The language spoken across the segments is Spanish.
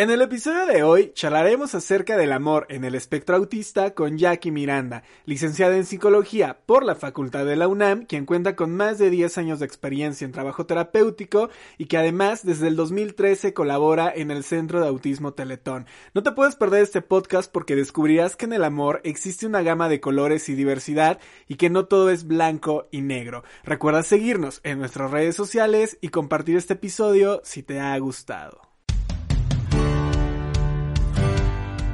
En el episodio de hoy charlaremos acerca del amor en el espectro autista con Jackie Miranda, licenciada en psicología por la Facultad de la UNAM, quien cuenta con más de 10 años de experiencia en trabajo terapéutico y que además desde el 2013 colabora en el Centro de Autismo Teletón. No te puedes perder este podcast porque descubrirás que en el amor existe una gama de colores y diversidad y que no todo es blanco y negro. Recuerda seguirnos en nuestras redes sociales y compartir este episodio si te ha gustado.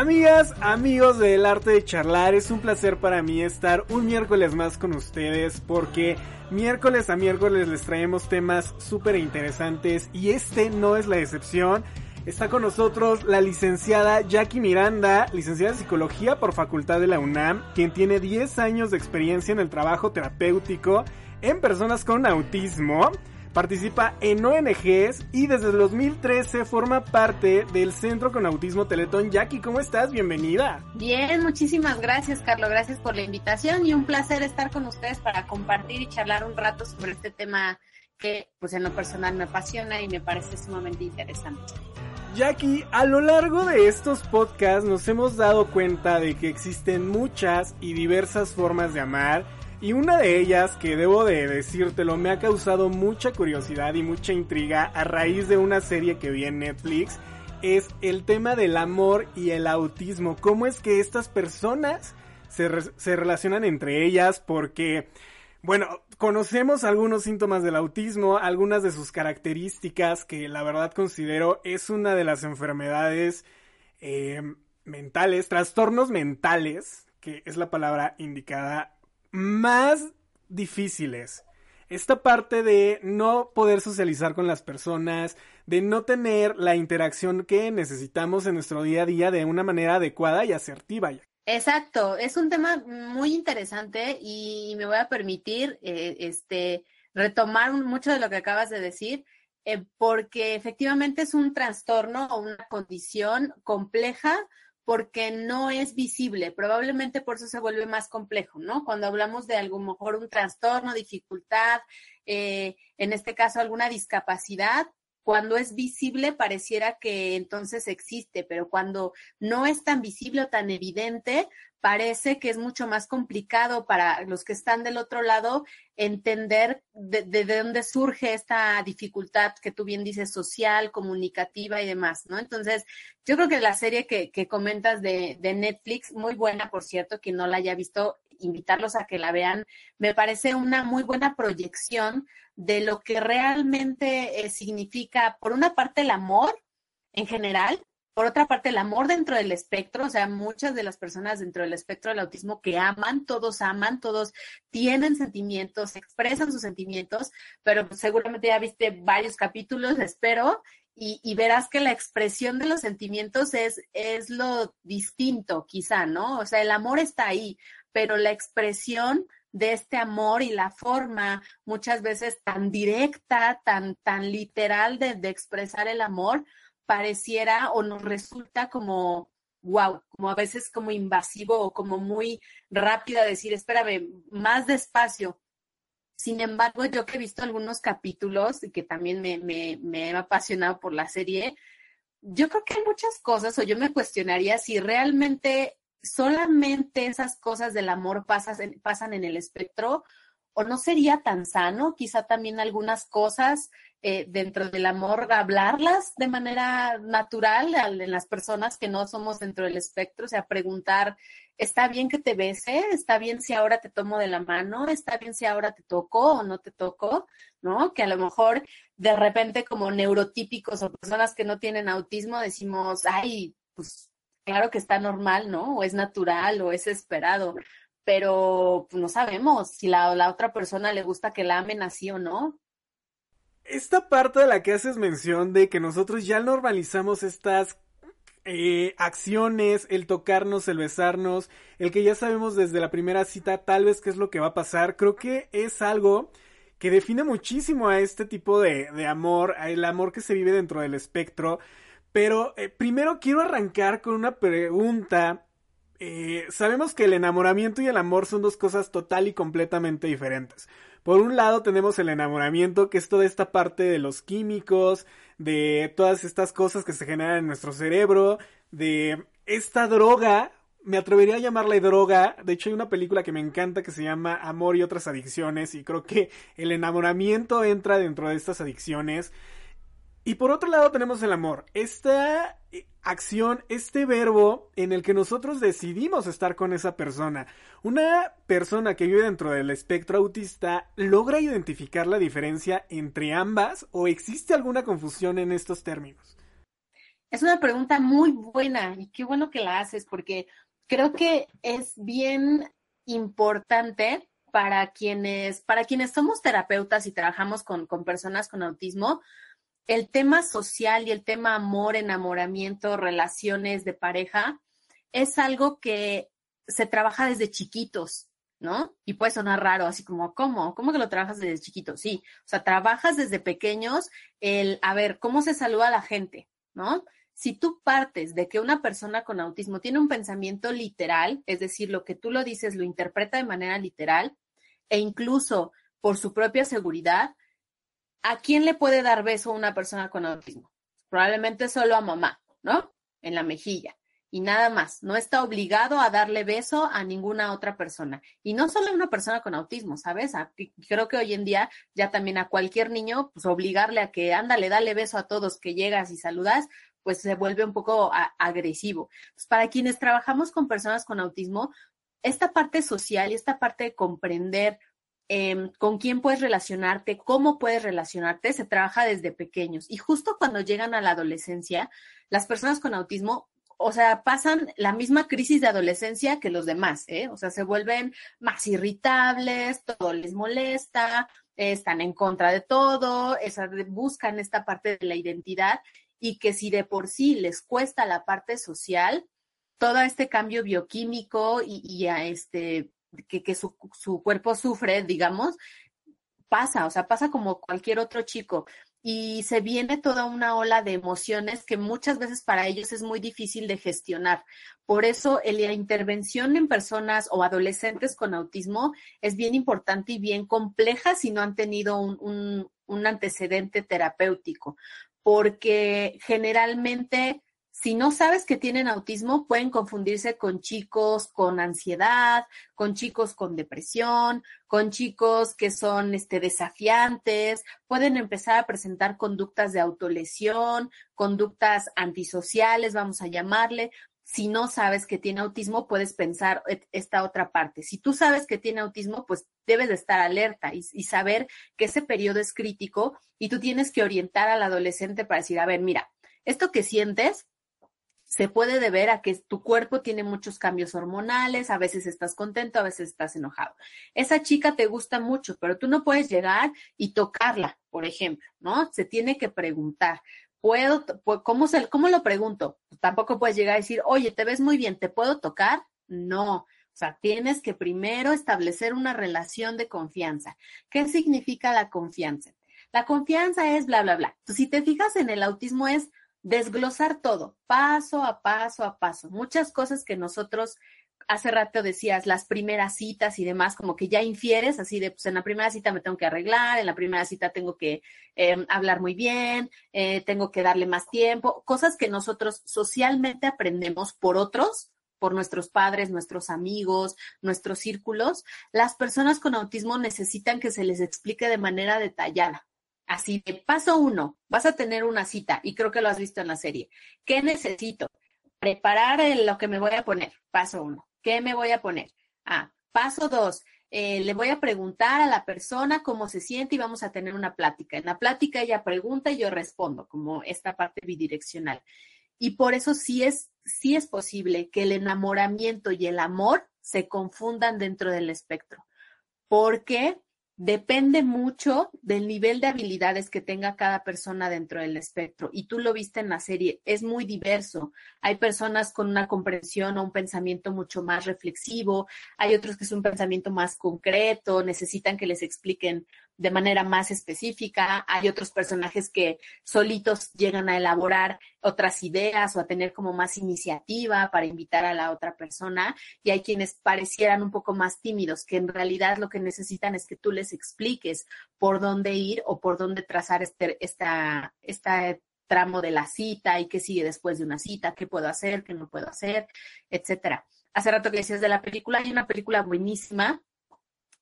Amigas, amigos del arte de charlar, es un placer para mí estar un miércoles más con ustedes porque miércoles a miércoles les traemos temas súper interesantes y este no es la excepción. Está con nosotros la licenciada Jackie Miranda, licenciada en psicología por Facultad de la UNAM, quien tiene 10 años de experiencia en el trabajo terapéutico en personas con autismo participa en ONGs y desde el 2013 forma parte del Centro con Autismo Teletón. Jackie, ¿cómo estás? Bienvenida. Bien, muchísimas gracias, Carlos. Gracias por la invitación y un placer estar con ustedes para compartir y charlar un rato sobre este tema que, pues, en lo personal me apasiona y me parece sumamente interesante. Jackie, a lo largo de estos podcasts nos hemos dado cuenta de que existen muchas y diversas formas de amar y una de ellas, que debo de decírtelo, me ha causado mucha curiosidad y mucha intriga a raíz de una serie que vi en Netflix, es el tema del amor y el autismo. ¿Cómo es que estas personas se, se relacionan entre ellas? Porque, bueno, conocemos algunos síntomas del autismo, algunas de sus características que la verdad considero es una de las enfermedades eh, mentales, trastornos mentales, que es la palabra indicada más difíciles. Esta parte de no poder socializar con las personas, de no tener la interacción que necesitamos en nuestro día a día de una manera adecuada y asertiva. Exacto, es un tema muy interesante y me voy a permitir eh, este, retomar mucho de lo que acabas de decir, eh, porque efectivamente es un trastorno o una condición compleja porque no es visible. Probablemente por eso se vuelve más complejo, ¿no? Cuando hablamos de algo mejor un trastorno, dificultad, eh, en este caso alguna discapacidad, cuando es visible pareciera que entonces existe, pero cuando no es tan visible o tan evidente, parece que es mucho más complicado para los que están del otro lado entender de, dónde surge esta dificultad que tú bien dices social, comunicativa y demás, ¿no? Entonces, yo creo que la serie que, comentas de, de Netflix, muy buena, por cierto, quien no la haya visto, invitarlos a que la vean, me parece una muy buena proyección de lo que realmente eh, significa, por una parte, el amor en general, por otra parte, el amor dentro del espectro, o sea, muchas de las personas dentro del espectro del autismo que aman, todos aman, todos tienen sentimientos, expresan sus sentimientos, pero seguramente ya viste varios capítulos, espero, y, verás que la expresión de los sentimientos es, es lo distinto, quizá, ¿no? O sea, el amor está ahí, pero la expresión de este amor y la forma muchas veces tan directa, tan, tan literal de, de expresar el amor, pareciera o nos resulta como, wow, como a veces como invasivo o como muy rápida decir, espérame, más despacio. Sin embargo, yo que he visto algunos capítulos y que también me, me, me he apasionado por la serie, yo creo que hay muchas cosas o yo me cuestionaría si realmente solamente esas cosas del amor pasan en el espectro o no sería tan sano, quizá también algunas cosas eh, dentro del amor, hablarlas de manera natural en las personas que no somos dentro del espectro, o sea, preguntar, ¿está bien que te bese? ¿Está bien si ahora te tomo de la mano? ¿Está bien si ahora te toco o no te toco? ¿No? Que a lo mejor de repente como neurotípicos o personas que no tienen autismo decimos, ay, pues claro que está normal, ¿no? O es natural o es esperado pero pues, no sabemos si la, la otra persona le gusta que la amen así o no. Esta parte de la que haces mención de que nosotros ya normalizamos estas eh, acciones, el tocarnos, el besarnos, el que ya sabemos desde la primera cita tal vez qué es lo que va a pasar, creo que es algo que define muchísimo a este tipo de, de amor, el amor que se vive dentro del espectro. Pero eh, primero quiero arrancar con una pregunta. Eh, sabemos que el enamoramiento y el amor son dos cosas total y completamente diferentes. Por un lado tenemos el enamoramiento, que es toda esta parte de los químicos, de todas estas cosas que se generan en nuestro cerebro, de esta droga me atrevería a llamarle droga. De hecho, hay una película que me encanta que se llama Amor y otras adicciones. Y creo que el enamoramiento entra dentro de estas adicciones. Y por otro lado tenemos el amor. Esta eh, acción, este verbo en el que nosotros decidimos estar con esa persona. Una persona que vive dentro del espectro autista logra identificar la diferencia entre ambas o existe alguna confusión en estos términos. Es una pregunta muy buena y qué bueno que la haces porque creo que es bien importante para quienes, para quienes somos terapeutas y trabajamos con, con personas con autismo, el tema social y el tema amor, enamoramiento, relaciones de pareja, es algo que se trabaja desde chiquitos, ¿no? Y puede sonar raro, así como, ¿cómo? ¿Cómo que lo trabajas desde chiquito? Sí, o sea, trabajas desde pequeños el, a ver, ¿cómo se saluda a la gente? ¿No? si tú partes de que una persona con autismo tiene un pensamiento literal, es decir, lo que tú lo dices lo interpreta de manera literal, e incluso por su propia seguridad, ¿a quién le puede dar beso una persona con autismo? Probablemente solo a mamá, ¿no? En la mejilla. Y nada más. No está obligado a darle beso a ninguna otra persona. Y no solo a una persona con autismo, ¿sabes? creo que hoy en día ya también a cualquier niño, pues obligarle a que ándale, dale beso a todos que llegas y saludas, pues se vuelve un poco agresivo. Pues para quienes trabajamos con personas con autismo, esta parte social y esta parte de comprender em, con quién puedes relacionarte, cómo puedes relacionarte, se trabaja desde pequeños. Y justo cuando llegan a la adolescencia, las personas con autismo o sea, pasan la misma crisis de adolescencia que los demás, ¿eh? O sea, se vuelven más irritables, todo les molesta, están en contra de todo, buscan esta parte de la identidad y que si de por sí les cuesta la parte social, todo este cambio bioquímico y, a este que, que su, su, cuerpo sufre, digamos, pasa, o sea, pasa como cualquier otro chico. Y se viene toda una ola de emociones que muchas veces para ellos es muy difícil de gestionar. Por eso la intervención en personas o adolescentes con autismo es bien importante y bien compleja si no han tenido un, un, un antecedente terapéutico, porque generalmente si no sabes que tienen autismo, pueden confundirse con chicos con ansiedad, con chicos con depresión, con chicos que son este, desafiantes, pueden empezar a presentar conductas de autolesión, conductas antisociales, vamos a llamarle. Si no sabes que tiene autismo, puedes pensar esta otra parte. Si tú sabes que tiene autismo, pues debes de estar alerta y, y saber que ese periodo es crítico y tú tienes que orientar al adolescente para decir, a ver, mira, esto que sientes se puede deber a que tu cuerpo tiene muchos cambios hormonales, a veces estás contento, a veces estás enojado. Esa chica te gusta mucho, pero tú no puedes llegar y tocarla, por ejemplo, ¿no? Se tiene que preguntar. ¿Puedo, cómo, cómo lo pregunto? tampoco puedes llegar a decir, oye, te ves muy bien, ¿te puedo tocar? No. O sea, tienes que primero establecer una relación de confianza. ¿Qué significa la confianza? La confianza es bla, bla, bla. si te fijas en el autismo es desglosar todo, paso a paso a paso. Muchas cosas que nosotros hace rato decías, las primeras citas y demás, como que ya infieres, así de, pues en la primera cita me tengo que arreglar, en la primera cita tengo que em, hablar muy bien, eh, tengo que darle más tiempo, cosas que nosotros socialmente aprendemos por otros, por nuestros padres, nuestros amigos, nuestros círculos. Las personas con autismo necesitan que se les explique de manera detallada. Así de paso uno, vas a tener una cita y creo que lo has visto en la serie. ¿Qué necesito? Preparar lo que me voy a poner. Paso uno. ¿Qué me voy a poner? Ah, paso dos. Eh, le voy a preguntar a la persona cómo se siente y vamos a tener una plática. En la plática ella pregunta y yo respondo, como esta parte bidireccional. Y por eso sí es, sí es posible que el enamoramiento y el amor se confundan dentro del espectro, porque depende mucho del nivel de habilidades que tenga cada persona dentro del espectro. Y tú lo viste en la serie, es muy diverso. Hay personas con una comprensión o un pensamiento mucho más reflexivo, hay otros que es un pensamiento más concreto, necesitan que les expliquen de manera más específica. Hay otros personajes que solitos llegan a elaborar otras ideas o a tener como más iniciativa para invitar a la otra persona. Y hay quienes parecieran un poco más tímidos, que en realidad lo que necesitan es que tú les expliques por dónde ir o por dónde trazar este, esta, esta tramo de la cita y qué sigue después de una cita, qué puedo hacer, qué no puedo hacer, etcétera. Hace rato que decías de la película, hay una película buenísima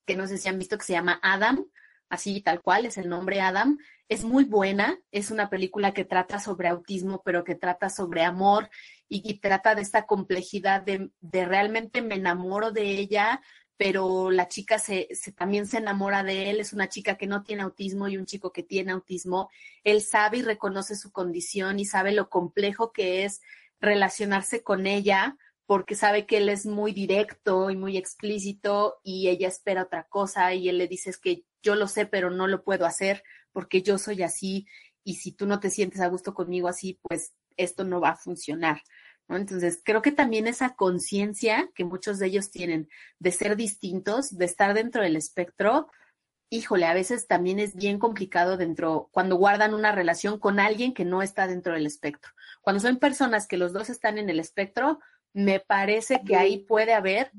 que no sé si han visto que se llama Adam, así tal cual es el nombre Adam. Es muy buena, es una película que trata sobre autismo, pero que trata sobre amor y, trata de esta complejidad de, realmente me enamoro de ella, pero la chica se, también se enamora de él, es una chica que no tiene autismo y un chico que tiene autismo. Él sabe y reconoce su condición y sabe lo complejo que es relacionarse con ella porque sabe que él es muy directo y muy explícito y ella espera otra cosa y él le dice que yo lo sé, pero no lo puedo hacer porque yo soy así y si tú no te sientes a gusto conmigo así, pues esto no va a funcionar. Entonces, creo que también esa conciencia que muchos de ellos tienen de ser distintos, de estar dentro del espectro, híjole, a veces también es bien complicado dentro, cuando guardan una relación con alguien que no está dentro del espectro. Cuando son personas que los dos están en el espectro, me parece que ahí puede haber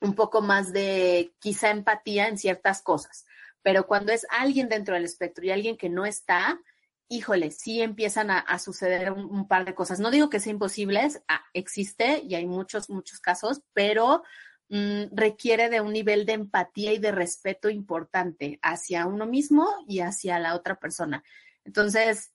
un poco más de quizá empatía en ciertas cosas. Pero cuando es alguien dentro del espectro y alguien que no está, híjole, sí empiezan a, suceder un, par de cosas. No digo que sea imposible, ah, existe y hay muchos, muchos casos, pero mm, requiere de un nivel de empatía y de respeto importante hacia uno mismo y hacia la otra persona. Entonces,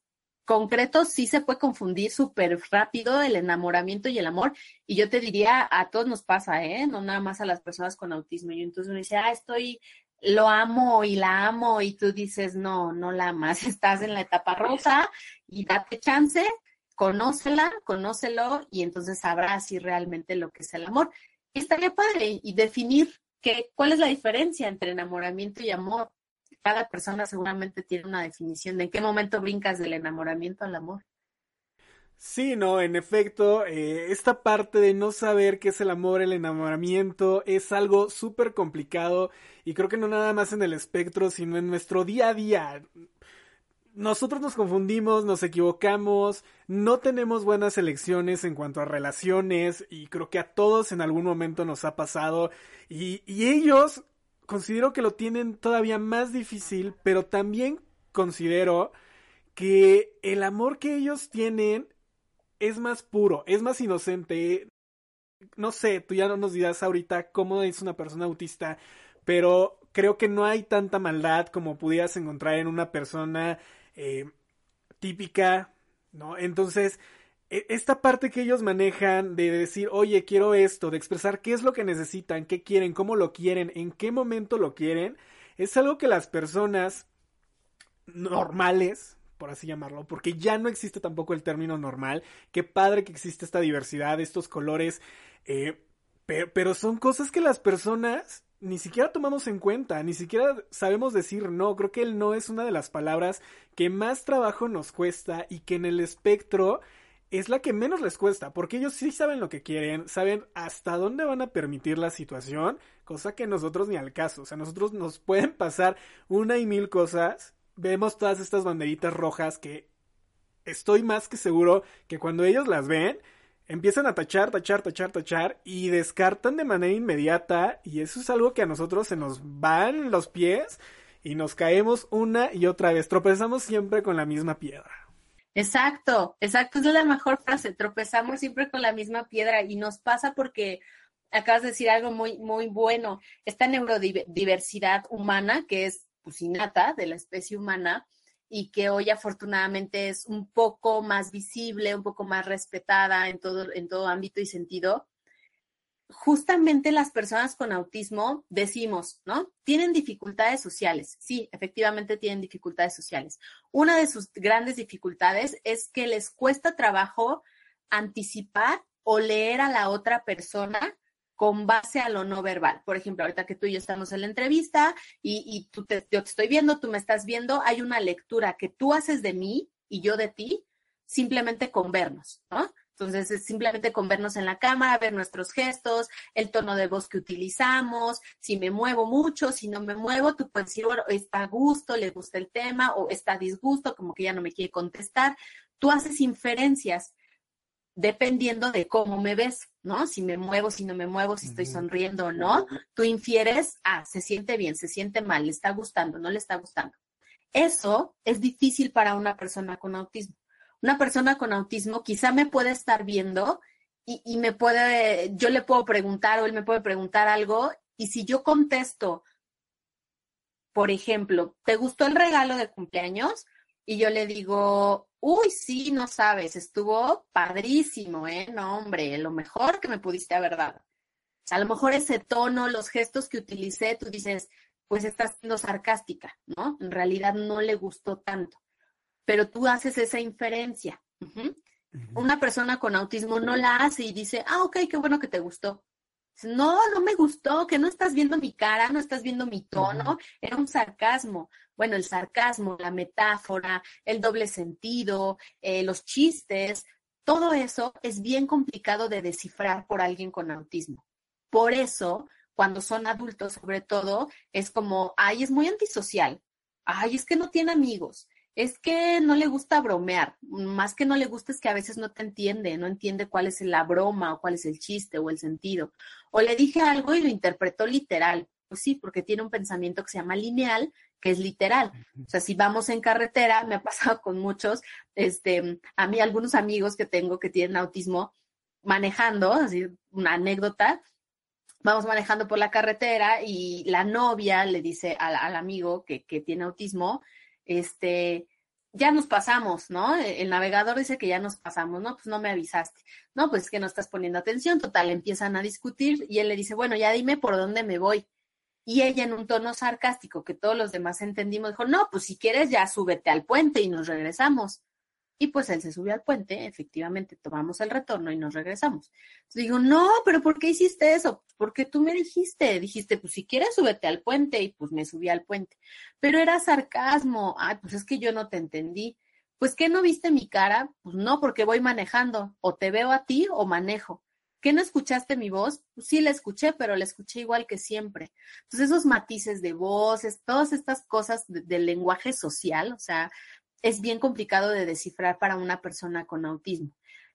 concreto sí se puede confundir súper rápido el enamoramiento y el amor. Y yo te diría, a todos nos pasa, ¿eh? No nada más a las personas con autismo. Y entonces uno dice, ah, estoy, lo amo y la amo. Y tú dices, no, no la amas. Estás en la etapa rosa y date chance, conócela, conócelo y entonces sabrás si realmente lo que es el amor. Y estaría padre y definir que, cuál es la diferencia entre enamoramiento y amor cada persona seguramente tiene una definición de en qué momento brincas del enamoramiento al amor. Sí, no, en efecto, eh, esta parte de no saber qué es el amor, el enamoramiento, es algo súper complicado y creo que no nada más en el espectro, sino en nuestro día a día. Nosotros nos confundimos, nos equivocamos, no tenemos buenas elecciones en cuanto a relaciones y creo que a todos en algún momento nos ha pasado y, y ellos considero que lo tienen todavía más difícil, pero también considero que el amor que ellos tienen es más puro, es más inocente. No sé, tú ya no nos dirás ahorita cómo es una persona autista, pero creo que no hay tanta maldad como pudieras encontrar en una persona eh, típica, ¿no? Entonces, esta parte que ellos manejan de decir, oye, quiero esto, de expresar qué es lo que necesitan, qué quieren, cómo lo quieren, en qué momento lo quieren, es algo que las personas normales, por así llamarlo, porque ya no existe tampoco el término normal, qué padre que existe esta diversidad, estos colores, eh, pero son cosas que las personas ni siquiera tomamos en cuenta, ni siquiera sabemos decir no. Creo que el no es una de las palabras que más trabajo nos cuesta y que en el espectro es la que menos les cuesta, porque ellos sí saben lo que quieren, saben hasta dónde van a permitir la situación, cosa que nosotros ni al caso, o sea, nosotros nos pueden pasar una y mil cosas, vemos todas estas banderitas rojas que estoy más que seguro que cuando ellos las ven, empiezan a tachar, tachar, tachar, tachar y descartan de manera inmediata y eso es algo que a nosotros se nos van los pies y nos caemos una y otra vez, tropezamos siempre con la misma piedra. Exacto, exacto, es la mejor frase, tropezamos siempre con la misma piedra y nos pasa porque acabas de decir algo muy, muy bueno, esta neurodiversidad humana que es innata de la especie humana y que hoy afortunadamente es un poco más visible, un poco más respetada en todo, en todo ámbito y sentido, justamente las personas con autismo decimos, ¿no? Tienen dificultades sociales. Sí, efectivamente tienen dificultades sociales. Una de sus grandes dificultades es que les cuesta trabajo anticipar o leer a la otra persona con base a lo no verbal. Por ejemplo, ahorita que tú y yo estamos en la entrevista y, tú te, yo te estoy viendo, tú me estás viendo, hay una lectura que tú haces de mí y yo de ti, simplemente con vernos, ¿no? Entonces, es simplemente con vernos en la cámara, ver nuestros gestos, el tono de voz que utilizamos, si me muevo mucho, si no me muevo, tú puedes decir, bueno, está a gusto, le gusta el tema, o está a disgusto, como que ya no me quiere contestar. Tú haces inferencias dependiendo de cómo me ves, ¿no? Si me muevo, si no me muevo, si estoy sonriendo o no, tú infieres, ah, se siente bien, se siente mal, le está gustando, no le está gustando. Eso es difícil para una persona con autismo una persona con autismo quizá me puede estar viendo y, me puede, yo le puedo preguntar o él me puede preguntar algo y si yo contesto, por ejemplo, ¿te gustó el regalo de cumpleaños? Y yo le digo, uy, sí, no sabes, estuvo padrísimo, ¿eh? No, hombre, lo mejor que me pudiste haber dado. a lo mejor ese tono, los gestos que utilicé, tú dices, pues estás siendo sarcástica, ¿no? En realidad no le gustó tanto pero tú haces esa inferencia. Una persona con autismo no la hace y dice, ah, ok, qué bueno que te gustó. No, no me gustó, que no estás viendo mi cara, no estás viendo mi tono, era un sarcasmo. Bueno, el sarcasmo, la metáfora, el doble sentido, eh, los chistes, todo eso es bien complicado de descifrar por alguien con autismo. Por eso, cuando son adultos, sobre todo, es como, ay, es muy antisocial, ay, es que no tiene amigos, es que no le gusta bromear, más que no le gusta es que a veces no te entiende, no entiende cuál es la broma o cuál es el chiste o el sentido. O le dije algo y lo interpretó literal. Pues sí, porque tiene un pensamiento que se llama lineal, que es literal. O sea, si vamos en carretera, me ha pasado con muchos, este, a mí algunos amigos que tengo que tienen autismo manejando, así una anécdota, vamos manejando por la carretera y la novia le dice al, al amigo que, que tiene autismo, este, ya nos pasamos, ¿no? El navegador dice que ya nos pasamos, ¿no? Pues no me avisaste. No, pues es que no estás poniendo atención. Total, empiezan a discutir y él le dice, bueno, ya dime por dónde me voy. Y ella en un tono sarcástico que todos los demás entendimos, dijo, no, pues si quieres ya súbete al puente y nos regresamos. Y pues él se subió al puente, efectivamente tomamos el retorno y nos regresamos. Entonces digo, no, pero ¿por qué hiciste eso? Porque tú me dijiste, dijiste, pues si quieres súbete al puente y pues me subí al puente. Pero era sarcasmo, ay, pues es que yo no te entendí. Pues ¿qué no viste mi cara? Pues no, porque voy manejando, o te veo a ti o manejo. ¿Qué no escuchaste mi voz? Pues sí la escuché, pero la escuché igual que siempre. Entonces esos matices de voces, todas estas cosas del lenguaje social, o sea, es bien complicado de descifrar para una persona con autismo.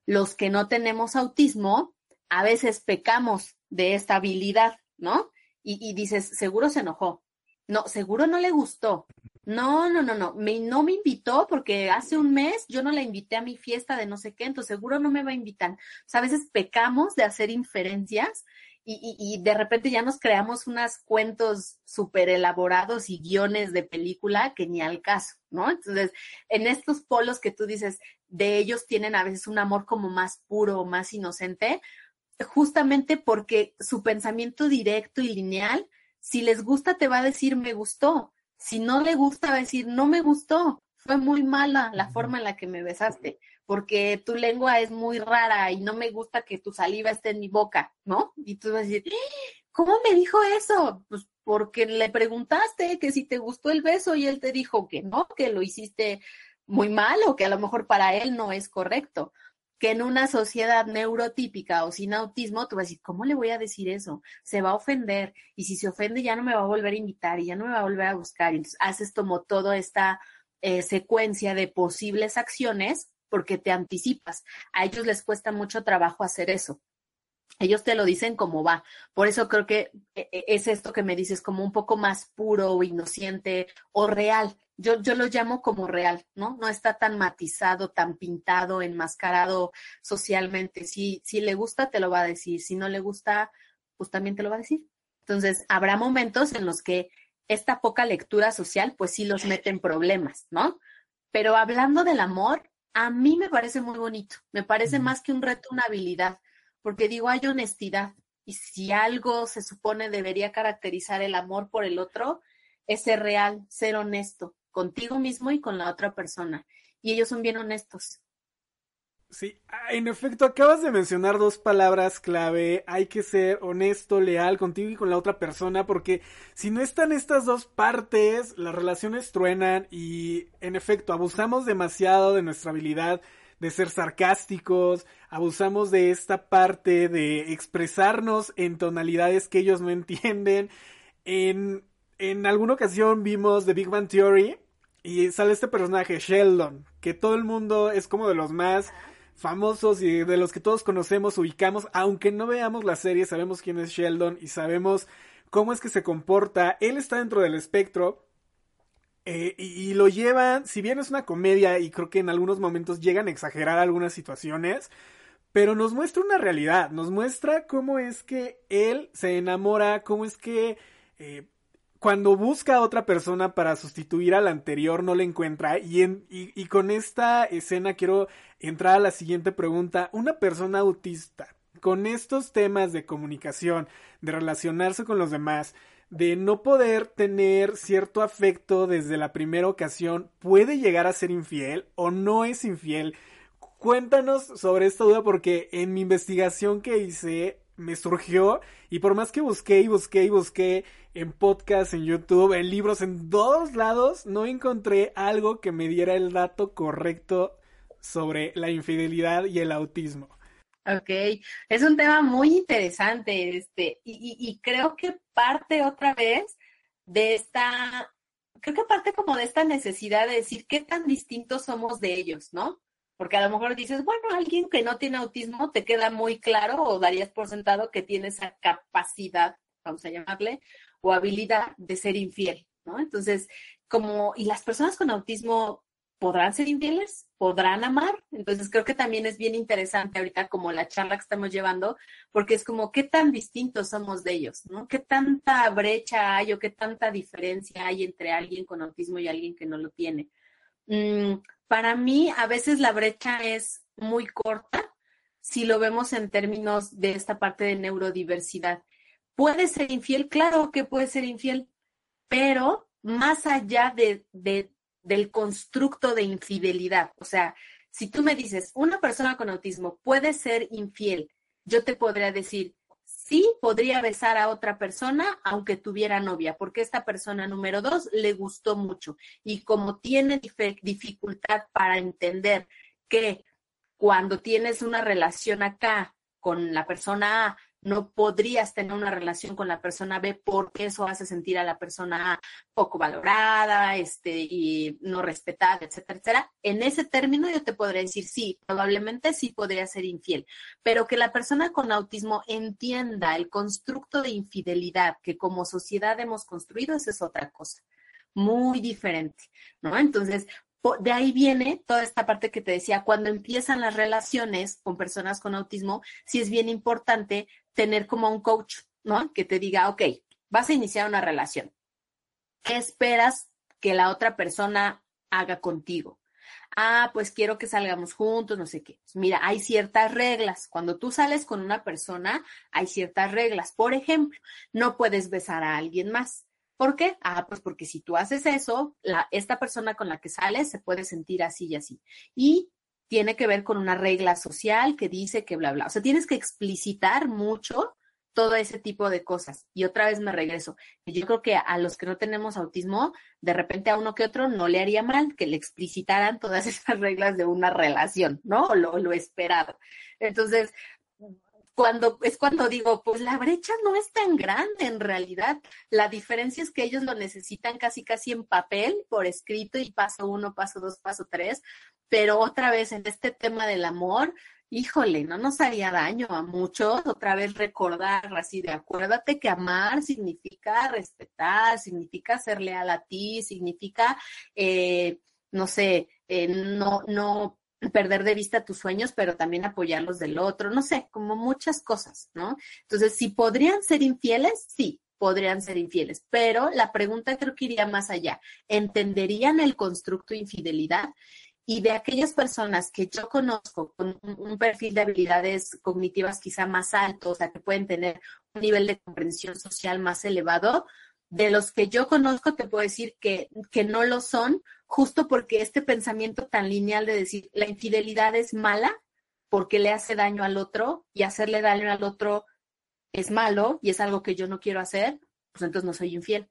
Los que no tenemos autismo, a veces pecamos de esta habilidad, ¿no? Y, dices, seguro se enojó. No, seguro no le gustó. No, no, no, no. No me invitó porque hace un mes yo no la invité a mi fiesta de no sé qué, entonces seguro no me va a invitar. O sea, a veces pecamos de hacer inferencias y, de repente ya nos creamos unos cuentos súper elaborados y guiones de película que ni al caso, ¿no? Entonces, en estos polos que tú dices, de ellos tienen a veces un amor como más puro, más inocente, justamente porque su pensamiento directo y lineal, si les gusta te va a decir me gustó, si no le gusta va a decir no me gustó, fue muy mala la forma en la que me besaste porque tu lengua es muy rara y no me gusta que tu saliva esté en mi boca, ¿no? Y tú vas a decir, ¿cómo me dijo eso? Pues porque le preguntaste que si te gustó el beso y él te dijo que no, que lo hiciste muy mal o que a lo mejor para él no es correcto. Que en una sociedad neurotípica o sin autismo, tú vas a decir, ¿cómo le voy a decir eso? Se va a ofender y si se ofende ya no me va a volver a invitar y ya no me va a volver a buscar. Y entonces haces como toda esta eh, secuencia de posibles acciones porque te anticipas. A ellos les cuesta mucho trabajo hacer eso. Ellos te lo dicen como va. Por eso creo que e, e, es esto que me dices, como un poco más puro o inocente o real. Yo, yo lo llamo como real, ¿no? No está tan matizado, tan pintado, enmascarado socialmente. Si, si le gusta, te lo va a decir. Si no le gusta, pues también te lo va a decir. Entonces, habrá momentos en los que esta poca lectura social, pues sí los mete en problemas, ¿no? Pero hablando del amor, a mí me parece muy bonito, me parece más que un reto, una habilidad, porque digo, hay honestidad. Y si algo se supone debería caracterizar el amor por el otro, es ser real, ser honesto contigo mismo y con la otra persona. Y ellos son bien honestos. Sí, ah, en efecto, acabas de mencionar dos palabras clave. Hay que ser honesto, leal contigo y con la otra persona, porque si no están estas dos partes, las relaciones truenan y, en efecto, abusamos demasiado de nuestra habilidad de ser sarcásticos, abusamos de esta parte de expresarnos en tonalidades que ellos no entienden. En, en alguna ocasión vimos The Big Bang Theory y sale este personaje, Sheldon, que todo el mundo es como de los más famosos y de los que todos conocemos, ubicamos, aunque no veamos la serie, sabemos quién es Sheldon y sabemos cómo es que se comporta. Él está dentro del espectro eh, y, lo llevan, si bien es una comedia y creo que en algunos momentos llegan a exagerar algunas situaciones, pero nos muestra una realidad, nos muestra cómo es que él se enamora, cómo es que... Eh, cuando busca a otra persona para sustituir a la anterior no la encuentra y, y, con esta escena quiero entrar a la siguiente pregunta. Una persona autista con estos temas de comunicación, de relacionarse con los demás, de no poder tener cierto afecto desde la primera ocasión, ¿puede llegar a ser infiel o no es infiel? Cuéntanos sobre esta duda porque en mi investigación que hice me surgió y por más que busqué y busqué y busqué en podcast, en YouTube, en libros, en todos lados, no encontré algo que me diera el dato correcto sobre la infidelidad y el autismo. Ok, es un tema muy interesante, este, y, y, creo que parte otra vez de esta, creo que parte como de esta necesidad de decir qué tan distintos somos de ellos, ¿no? Porque a lo mejor dices, bueno, alguien que no tiene autismo te queda muy claro o darías por sentado que tiene esa capacidad, vamos a llamarle, o habilidad de ser infiel, ¿no? Entonces, como, y las personas con autismo podrán ser infieles, podrán amar. Entonces creo que también es bien interesante ahorita como la charla que estamos llevando, porque es como qué tan distintos somos de ellos, ¿no? ¿Qué tanta brecha hay o qué tanta diferencia hay entre alguien con autismo y alguien que no lo tiene? Mm, para mí a veces la brecha es muy corta si lo vemos en términos de esta parte de neurodiversidad. ¿Puede ser infiel? Claro que puede ser infiel, pero más allá de, de del constructo de infidelidad. O sea, si tú me dices, una persona con autismo puede ser infiel, yo te podría decir, sí, podría besar a otra persona aunque tuviera novia, porque esta persona número dos le gustó mucho. Y como tiene dificultad para entender que cuando tienes una relación acá con la persona A, no podrías tener una relación con la persona B porque eso hace sentir a la persona A poco valorada, este, y no respetada, etcétera, etcétera. En ese término yo te podría decir sí, probablemente sí podría ser infiel, pero que la persona con autismo entienda el constructo de infidelidad que como sociedad hemos construido, esa es otra cosa muy diferente, ¿no? Entonces, de ahí viene toda esta parte que te decía, cuando empiezan las relaciones con personas con autismo, sí es bien importante tener como un coach, ¿no? Que te diga, ok, vas a iniciar una relación. ¿Qué esperas que la otra persona haga contigo? Ah, pues quiero que salgamos juntos, no sé qué. Mira, hay ciertas reglas. Cuando tú sales con una persona, hay ciertas reglas. Por ejemplo, no puedes besar a alguien más. ¿Por qué? Ah, pues porque si tú haces eso, la, esta persona con la que sales se puede sentir así y así. Y tiene que ver con una regla social que dice que bla, bla. O sea, tienes que explicitar mucho todo ese tipo de cosas. Y otra vez me regreso. Yo creo que a los que no tenemos autismo, de repente a uno que otro no le haría mal que le explicitaran todas esas reglas de una relación, ¿no? Lo, lo esperado. Entonces, cuando es cuando digo, pues la brecha no es tan grande en realidad. La diferencia es que ellos lo necesitan casi casi en papel, por escrito y paso uno, paso dos, paso tres. Pero otra vez en este tema del amor, híjole, no nos haría daño a muchos. Otra vez recordar así de acuérdate que amar significa respetar, significa ser leal a ti, significa, eh, no sé, eh, no, no perder de vista tus sueños, pero también apoyarlos del otro, no sé, como muchas cosas, ¿no? Entonces, si podrían ser infieles, sí, podrían ser infieles, pero la pregunta creo que iría más allá. ¿Entenderían el constructo de infidelidad? Y de aquellas personas que yo conozco con un, perfil de habilidades cognitivas quizá más alto, o sea, que pueden tener un nivel de comprensión social más elevado, de los que yo conozco te puedo decir que, que no lo son, justo porque este pensamiento tan lineal de decir la infidelidad es mala, porque le hace daño al otro y hacerle daño al otro es malo y es algo que yo no quiero hacer, pues entonces no soy infiel.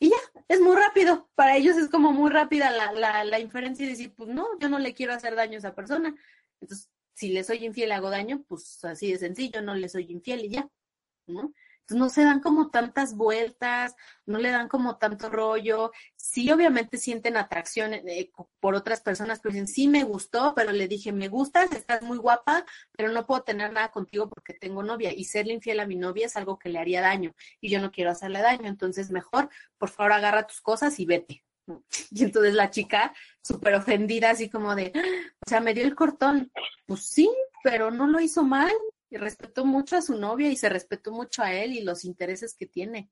Y ya, es muy rápido. Para ellos es como muy rápida la, la, la inferencia y decir, pues no, yo no le quiero hacer daño a esa persona. Entonces, si le soy infiel hago daño, pues así de sencillo, no le soy infiel y ya, ¿no? No se dan como tantas vueltas, no le dan como tanto rollo. Sí, obviamente sienten atracción eh, por otras personas, pero dicen, sí me gustó, pero le dije, me gustas, estás muy guapa, pero no puedo tener nada contigo porque tengo novia. Y serle infiel a mi novia es algo que le haría daño y yo no quiero hacerle daño. Entonces, mejor, por favor, agarra tus cosas y vete. Y entonces la chica, súper ofendida, así como de, ah, o sea, me dio el cortón. Pues sí, pero no lo hizo mal, y respetó mucho a su novia y se respetó mucho a él y los intereses que tiene.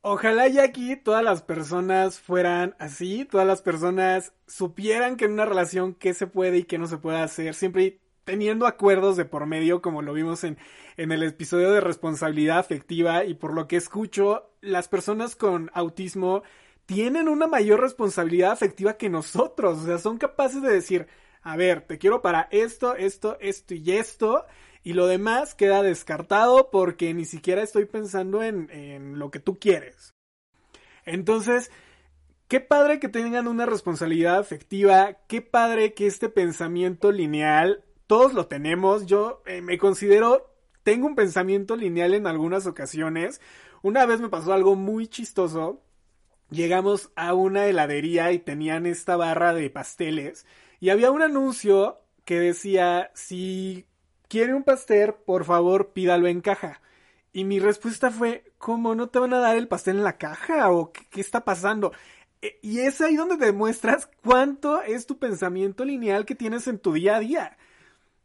Ojalá ya aquí todas las personas fueran así, todas las personas supieran que en una relación qué se puede y qué no se puede hacer, siempre teniendo acuerdos de por medio, como lo vimos en, en el episodio de responsabilidad afectiva, y por lo que escucho, las personas con autismo tienen una mayor responsabilidad afectiva que nosotros, o sea, son capaces de decir, a ver, te quiero para esto, esto, esto y esto. Y lo demás queda descartado porque ni siquiera estoy pensando en, lo que tú quieres. Entonces, qué padre que tengan una responsabilidad afectiva, qué padre que este pensamiento lineal, todos lo tenemos, yo eh, me considero, tengo un pensamiento lineal en algunas ocasiones. Una vez me pasó algo muy chistoso. Llegamos a una heladería y tenían esta barra de pasteles y había un anuncio que decía, si quiere un pastel, por favor pídalo en caja. Y mi respuesta fue, ¿cómo no te van a dar el pastel en la caja? ¿O qué, está pasando? E, y es ahí donde demuestras cuánto es tu pensamiento lineal que tienes en tu día a día.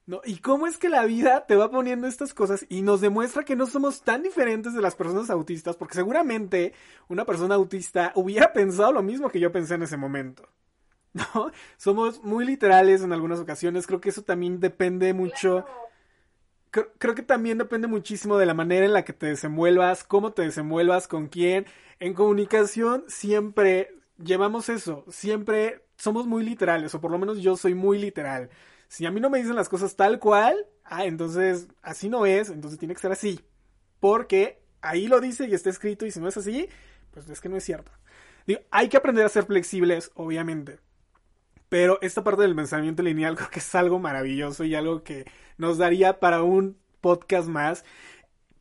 ¿No? Y cómo es que la vida te va poniendo estas cosas y nos demuestra que no somos tan diferentes de las personas autistas, porque seguramente una persona autista hubiera pensado lo mismo que yo pensé en ese momento. ¿no? Somos muy literales en algunas ocasiones, creo que eso también depende mucho. Creo, que también depende muchísimo de la manera en la que te desenvuelvas, cómo te desenvuelvas, con quién. En comunicación siempre llevamos eso, siempre somos muy literales, o por lo menos yo soy muy literal. Si a mí no me dicen las cosas tal cual, ah, entonces así no es, entonces tiene que ser así. Porque ahí lo dice y está escrito, y si no es así, pues es que no es cierto. Digo, hay que aprender a ser flexibles, obviamente. Pero esta parte del pensamiento lineal creo que es algo maravilloso y algo que nos daría para un podcast más.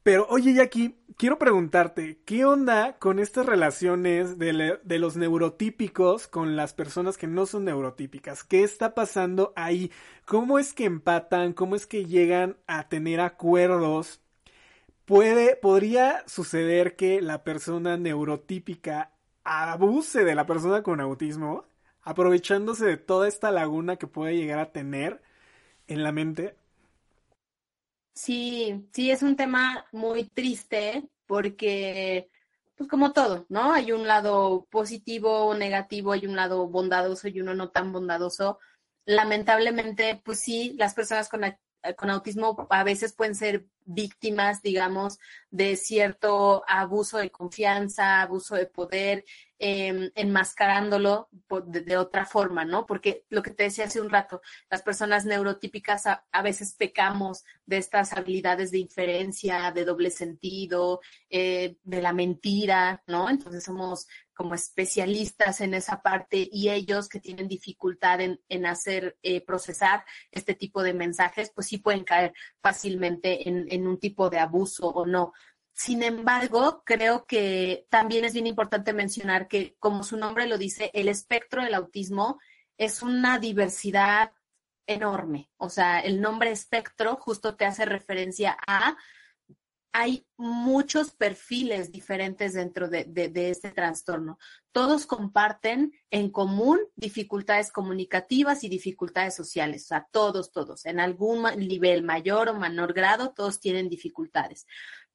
Pero oye, Jackie, quiero preguntarte, ¿qué onda con estas relaciones de, de, los neurotípicos con las personas que no son neurotípicas? ¿Qué está pasando ahí? ¿Cómo es que empatan? ¿Cómo es que llegan a tener acuerdos? ¿Puede, podría suceder que la persona neurotípica abuse de la persona con autismo? Aprovechándose de toda esta laguna que puede llegar a tener en la mente. Sí, sí, es un tema muy triste porque, pues como todo, ¿no? Hay un lado positivo o negativo, hay un lado bondadoso y uno no tan bondadoso. Lamentablemente, pues sí, las personas con, con autismo a veces pueden ser víctimas, digamos, de cierto abuso de confianza, abuso de poder, eh, enmascarándolo de, otra forma, ¿no? Porque lo que te decía hace un rato, las personas neurotípicas a, veces pecamos de estas habilidades de inferencia, de doble sentido, eh, de la mentira, ¿no? Entonces somos como especialistas en esa parte y ellos que tienen dificultad en, hacer, eh, procesar este tipo de mensajes, pues sí pueden caer fácilmente en, en un tipo de abuso o no. Sin embargo, creo que también es bien importante mencionar que, como su nombre lo dice, el espectro del autismo es una diversidad enorme. O sea, el nombre espectro justo te hace referencia a hay muchos perfiles diferentes dentro de, este trastorno. Todos comparten en común dificultades comunicativas y dificultades sociales. O sea, todos, todos. En algún nivel mayor o menor grado, todos tienen dificultades.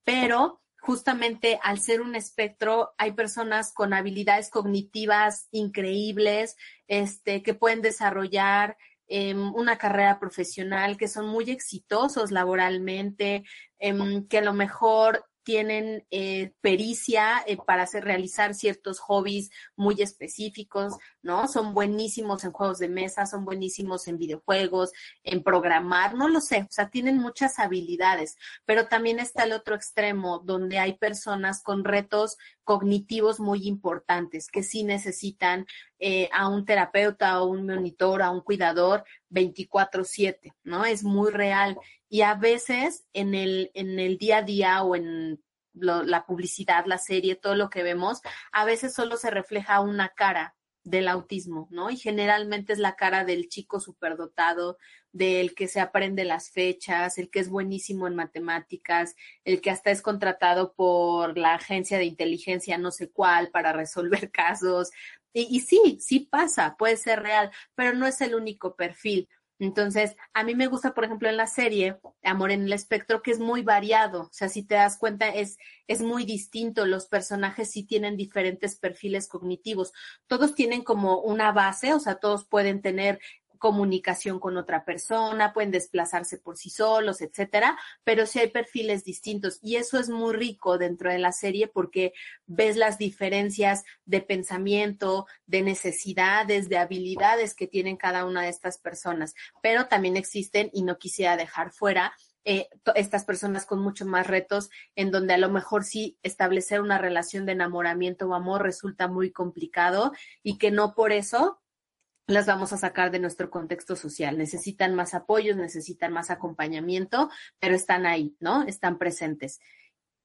Pero justamente al ser un espectro, hay personas con habilidades cognitivas increíbles, este, que pueden desarrollar Em, una carrera profesional, que son muy exitosos laboralmente, em, que a lo mejor tienen eh, pericia eh, para hacer, realizar ciertos hobbies muy específicos, ¿no? Son buenísimos en juegos de mesa, son buenísimos en videojuegos, en programar, no lo sé, o sea, tienen muchas habilidades, pero también está el otro extremo, donde hay personas con retos cognitivos muy importantes que sí necesitan eh, a un terapeuta, a un monitor, a un cuidador 24/7, ¿no? Es muy real y a veces en el, en el día a día o en la publicidad, la serie, todo lo que vemos, a veces solo se refleja una cara del autismo, ¿no? Y generalmente es la cara del chico superdotado, del que se aprende las fechas, el que es buenísimo en matemáticas, el que hasta es contratado por la agencia de inteligencia no sé cuál para resolver casos. Y, sí, sí pasa, puede ser real, pero no es el único perfil. Entonces, a mí me gusta, por ejemplo, en la serie Amor en el Espectro, que es muy variado. O sea, si te das cuenta, es, es muy distinto. Los personajes sí tienen diferentes perfiles cognitivos. Todos tienen como una base, o sea, todos pueden tener comunicación con otra persona, pueden desplazarse por sí solos, etcétera, pero sí hay perfiles distintos. Y eso es muy rico dentro de la serie porque ves las diferencias de pensamiento, de necesidades, de habilidades que tienen cada una de estas personas, pero también existen y no quisiera dejar fuera eh, estas personas con mucho más retos, en donde a lo mejor sí establecer una relación de enamoramiento o amor resulta muy complicado y que no por eso las vamos a sacar de nuestro contexto social. Necesitan más apoyos, necesitan más acompañamiento, pero están ahí, ¿no? Están presentes.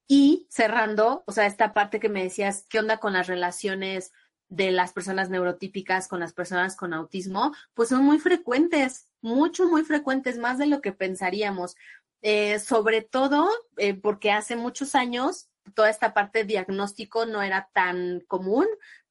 Y cerrando, o sea, esta parte que me decías, ¿qué onda con las relaciones de las personas neurotípicas con las personas con autismo? Pues son muy frecuentes, mucho, muy frecuentes, más de lo que pensaríamos. Eh, sobre todo eh, porque hace muchos años toda esta parte diagnóstico no era tan común,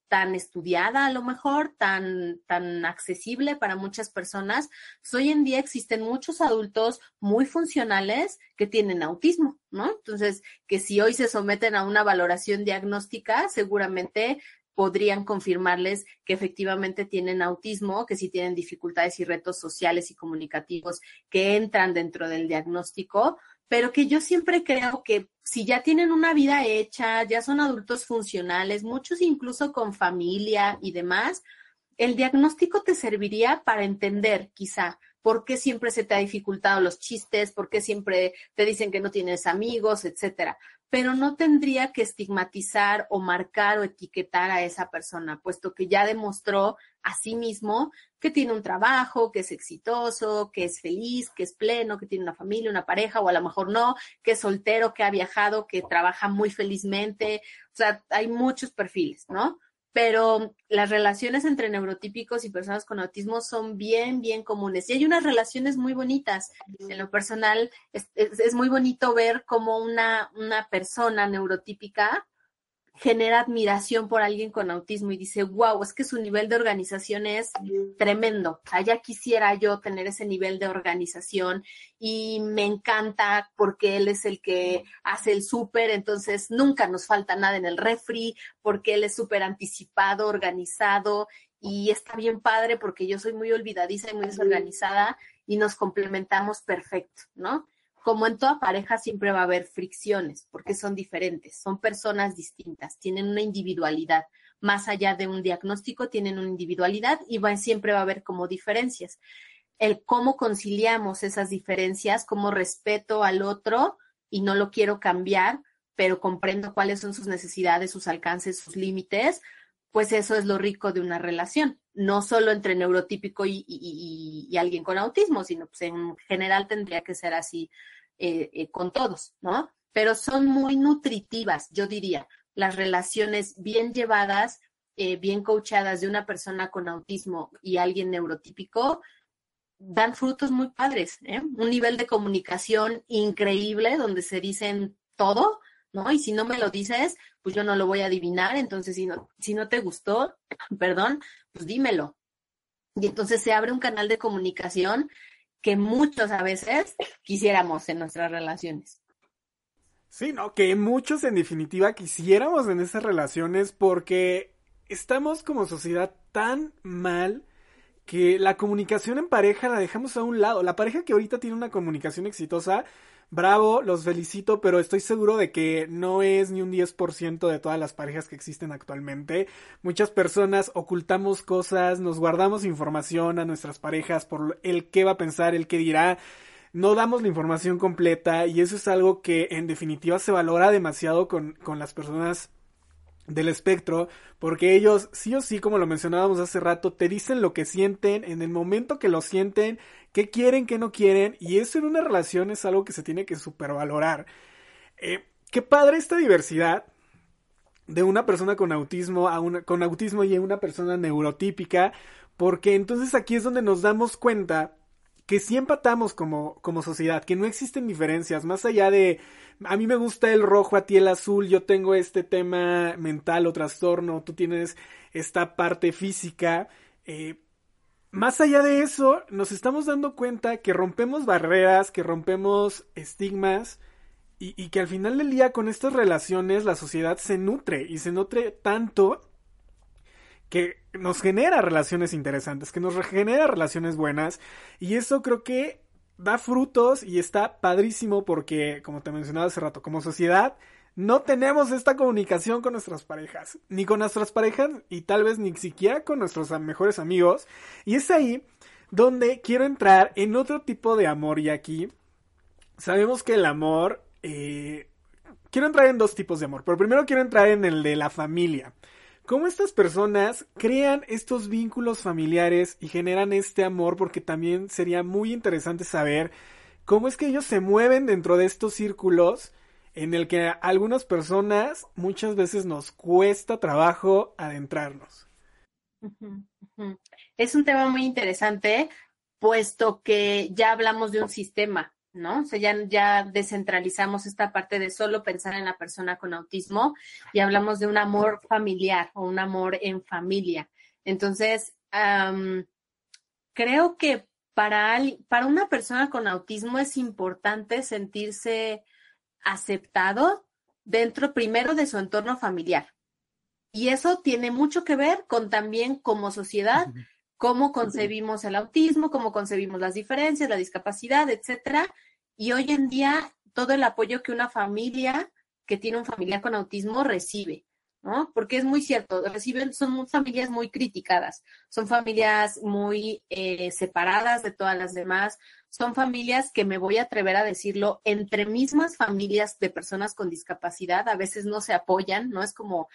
tan estudiada a lo mejor, tan, tan accesible para muchas personas. Pues, hoy en día existen muchos adultos muy funcionales que tienen autismo, ¿no? Entonces, que si hoy se someten a una valoración diagnóstica, seguramente podrían confirmarles que efectivamente tienen autismo, que si tienen dificultades y retos sociales y comunicativos que entran dentro del diagnóstico, pero que yo siempre creo que si ya tienen una vida hecha, ya son adultos funcionales, muchos incluso con familia y demás, el diagnóstico te serviría para entender quizá por qué siempre se te ha dificultado los chistes, por qué siempre te dicen que no tienes amigos, etcétera. Pero no tendría que estigmatizar o marcar o etiquetar a esa persona, puesto que ya demostró a sí mismo que tiene un trabajo, que es exitoso, que es feliz, que es pleno, que tiene una familia, una pareja, o a lo mejor no, que es soltero, que ha viajado, que trabaja muy felizmente. O sea, hay muchos perfiles, ¿no? pero las relaciones entre neurotípicos y personas con autismo son bien, bien comunes. Y hay unas relaciones muy bonitas. En lo personal, es, es, muy bonito ver cómo una, una persona neurotípica genera admiración por alguien con autismo y dice, wow, es que su nivel de organización es tremendo. Allá quisiera yo tener ese nivel de organización y me encanta porque él es el que hace el súper, entonces nunca nos falta nada en el refri, porque él es súper anticipado, organizado y está bien padre porque yo soy muy olvidadiza y muy desorganizada y nos complementamos perfecto, ¿no? Como en toda pareja siempre va a haber fricciones, porque son diferentes, son personas distintas, tienen una individualidad. Más allá de un diagnóstico, tienen una individualidad y siempre va a haber como diferencias. El cómo conciliamos esas diferencias, cómo respeto al otro y no lo quiero cambiar, pero comprendo cuáles son sus necesidades, sus alcances, sus límites, pues eso es lo rico de una relación, no solo entre neurotípico y, alguien con autismo, sino pues en general tendría que ser así eh, eh, con todos, ¿no? Pero son muy nutritivas, yo diría, las relaciones bien llevadas, eh, bien coachadas de una persona con autismo y alguien neurotípico, dan frutos muy padres. Un nivel de comunicación increíble donde se dicen todo, ¿no? Y si no me lo dices, pues yo no lo voy a adivinar, entonces si no, si no te gustó, perdón, pues dímelo. Y entonces se abre un canal de comunicación que muchos a veces quisiéramos en nuestras relaciones. Sí, no, que muchos en definitiva quisiéramos en esas relaciones porque estamos como sociedad tan mal que la comunicación en pareja la dejamos a un lado. La pareja que ahorita tiene una comunicación exitosa bravo, los felicito, pero estoy seguro de que no es ni un 10% de todas las parejas que existen actualmente. Muchas personas ocultamos cosas, nos guardamos información a nuestras parejas por el qué va a pensar, el qué dirá. No damos la información completa y eso es algo que en definitiva se valora demasiado con, con las personas del espectro, porque ellos sí o sí, como lo mencionábamos hace rato, te dicen lo que sienten en el momento que lo sienten, qué quieren, qué no quieren, y eso en una relación es algo que se tiene que supervalorar. Eh, qué padre esta diversidad de una persona con autismo a una, con autismo y una persona neurotípica, porque entonces aquí es donde nos damos cuenta que sí empatamos como, como sociedad, que no existen diferencias, más allá de a mí me gusta el rojo, a ti el azul, yo tengo este tema mental o trastorno, tú tienes esta parte física. Eh, más allá de eso, nos estamos dando cuenta que rompemos barreras, que rompemos estigmas y, y que al final del día con estas relaciones la sociedad se nutre y se nutre tanto que nos genera relaciones interesantes, que nos genera relaciones buenas y eso creo que da frutos y está padrísimo porque, como te mencionaba hace rato, como sociedad no tenemos esta comunicación con nuestras parejas, ni con nuestras parejas y tal vez ni siquiera con nuestros mejores amigos y es ahí donde quiero entrar en otro tipo de amor y aquí sabemos que el amor eh, quiero entrar en dos tipos de amor, pero primero quiero entrar en el de la familia cómo estas personas crean estos vínculos familiares y generan este amor, porque también sería muy interesante saber cómo es que ellos se mueven dentro de estos círculos en el que a algunas personas muchas veces nos cuesta trabajo adentrarnos. Es un tema muy interesante, puesto que ya hablamos de un sistema, ¿no? O sea, ya, ya descentralizamos esta parte de solo pensar en la persona con autismo y hablamos de un amor familiar o un amor en familia. Entonces, creo que para, para una persona con autismo es importante sentirse aceptado dentro primero de su entorno familiar. Y eso tiene mucho que ver con también como sociedad cómo concebimos el autismo, cómo concebimos las diferencias, la discapacidad, etcétera. Y hoy en día, todo el apoyo que una familia que tiene un familiar con autismo recibe, ¿no? Porque es muy cierto, reciben, son familias muy criticadas, son familias muy eh, separadas de todas las demás, son familias que me voy a atrever a decirlo, entre mismas familias de personas con discapacidad, a veces no se apoyan, ¿no? Es como,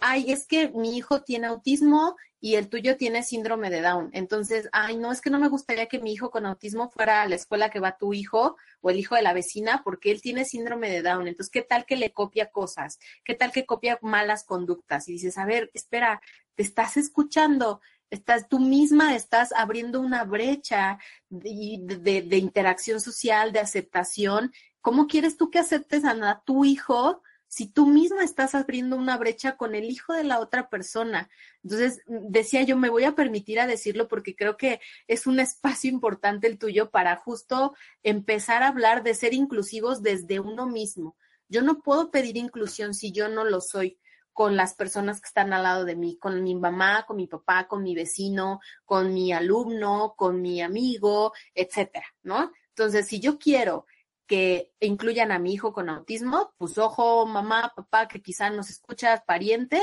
ay, es que mi hijo tiene autismo y el tuyo tiene síndrome de Down. Entonces, ay, no, es que no me gustaría que mi hijo con autismo fuera a la escuela que va tu hijo o el hijo de la vecina porque él tiene síndrome de Down. Entonces, ¿qué tal que le copia cosas? ¿Qué tal que copia malas conductas? Y dices, a ver, espera, te estás escuchando. Estás, tú misma estás abriendo una brecha de, de interacción social, de aceptación. ¿Cómo quieres tú que aceptes a tu hijo si tú misma estás abriendo una brecha con el hijo de la otra persona. Entonces, decía yo, me voy a permitir a decirlo porque creo que es un espacio importante el tuyo para justo empezar a hablar de ser inclusivos desde uno mismo. Yo no puedo pedir inclusión si yo no lo soy con las personas que están al lado de mí, con mi mamá, con mi papá, con mi vecino, con mi alumno, con mi amigo, etcétera, ¿no? Entonces, si yo quiero que incluyan a mi hijo con autismo, pues ojo, mamá, papá, que quizá nos escuchas, pariente,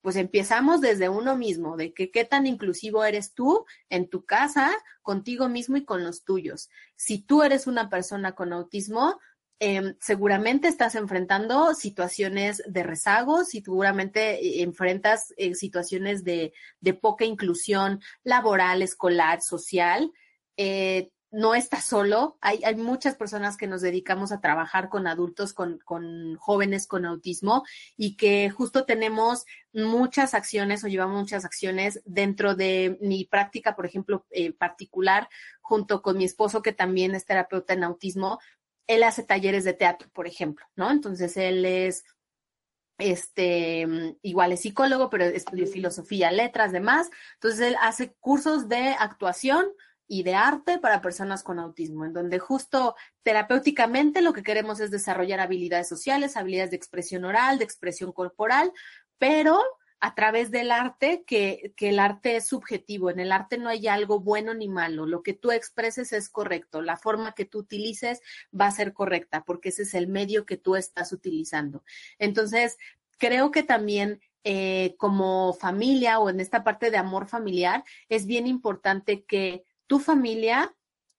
pues empezamos desde uno mismo, de que qué tan inclusivo eres tú en tu casa, contigo mismo y con los tuyos. Si tú eres una persona con autismo, em, seguramente estás enfrentando situaciones de rezago, seguramente eh, enfrentas eh, situaciones de, de, poca inclusión laboral, escolar, social. Eh, no está solo. Hay, hay, muchas personas que nos dedicamos a trabajar con adultos, con, con, jóvenes con autismo y que justo tenemos muchas acciones o llevamos muchas acciones dentro de mi práctica, por ejemplo, eh, particular, junto con mi esposo que también es terapeuta en autismo. Él hace talleres de teatro, por ejemplo, ¿no? Entonces él es este, igual es psicólogo, pero estudió filosofía, letras, demás. Entonces él hace cursos de actuación, y de arte para personas con autismo, en donde justo terapéuticamente lo que queremos es desarrollar habilidades sociales, habilidades de expresión oral, de expresión corporal, pero a través del arte que, que, el arte es subjetivo. En el arte no hay algo bueno ni malo. Lo que tú expreses es correcto. La forma que tú utilices va a ser correcta porque ese es el medio que tú estás utilizando. Entonces, creo que también eh, como familia o en esta parte de amor familiar, es bien importante que tu familia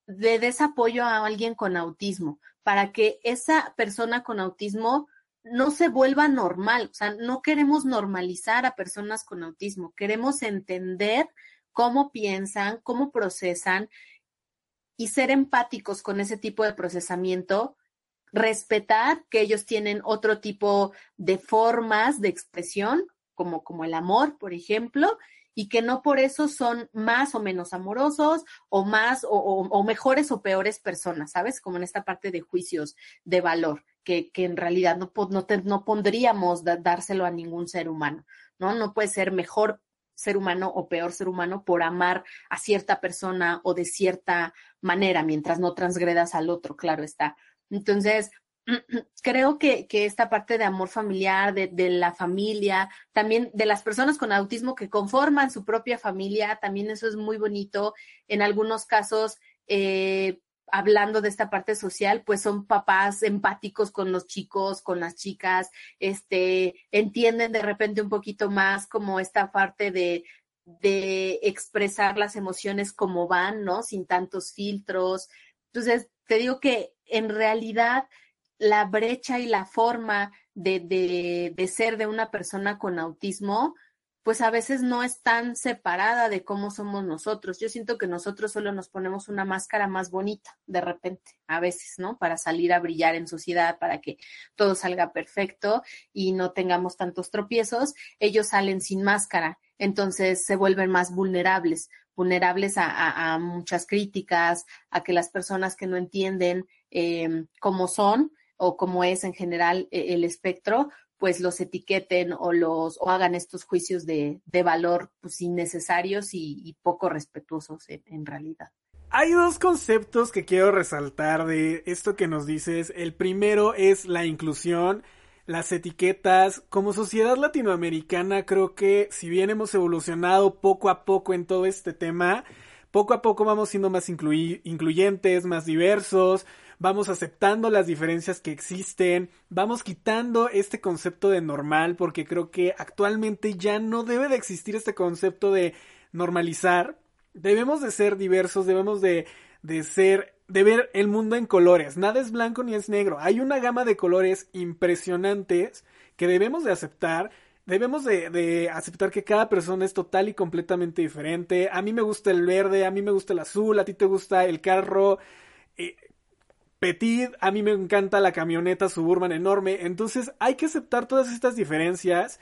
le des apoyo a alguien con autismo para que esa persona con autismo no se vuelva normal. O sea, no queremos normalizar a personas con autismo, queremos entender cómo piensan, cómo procesan y ser empáticos con ese tipo de procesamiento, respetar que ellos tienen otro tipo de formas de expresión, como, como el amor, por ejemplo, y que no por eso son más o menos amorosos o más o, o, mejores o peores personas, ¿sabes? Como en esta parte de juicios de valor, que, que en realidad no, no, no pondríamos dárselo a ningún ser humano, ¿no? No puede ser mejor ser humano o peor ser humano por amar a cierta persona o de cierta manera, mientras no transgredas al otro, claro está. Entonces, creo que, que, esta parte de amor familiar, de, la familia, también de las personas con autismo que conforman su propia familia, también eso es muy bonito. En algunos casos, eh, hablando de esta parte social, pues son papás empáticos con los chicos, con las chicas, este, entienden de repente un poquito más como esta parte de, de expresar las emociones como van, ¿no? Sin tantos filtros. Entonces, te digo que en realidad la brecha y la forma de, de, de, ser de una persona con autismo, pues a veces no es tan separada de cómo somos nosotros. Yo siento que nosotros solo nos ponemos una máscara más bonita de repente, a veces, ¿no? Para salir a brillar en sociedad, para que todo salga perfecto y no tengamos tantos tropiezos. Ellos salen sin máscara, entonces se vuelven más vulnerables, vulnerables a, muchas críticas, a que las personas que no entienden eh, cómo son, o como es en general eh, el espectro, pues los etiqueten o los o hagan estos juicios de, de valor pues innecesarios y, poco respetuosos en, realidad. Hay dos conceptos que quiero resaltar de esto que nos dices. El primero es la inclusión, las etiquetas. Como sociedad latinoamericana creo que si bien hemos evolucionado poco a poco en todo este tema, poco a poco vamos siendo más incluy incluyentes, más diversos, vamos aceptando las diferencias que existen, vamos quitando este concepto de normal, porque creo que actualmente ya no debe de existir este concepto de normalizar. Debemos de ser diversos, debemos de, de ser, de ver el mundo en colores. Nada es blanco ni es negro. Hay una gama de colores impresionantes que debemos de aceptar debemos de, de, aceptar que cada persona es total y completamente diferente. A mí me gusta el verde, a mí me gusta el azul, a ti te gusta el carro. Eh, Petit, a mí me encanta la camioneta suburban enorme, entonces hay que aceptar todas estas diferencias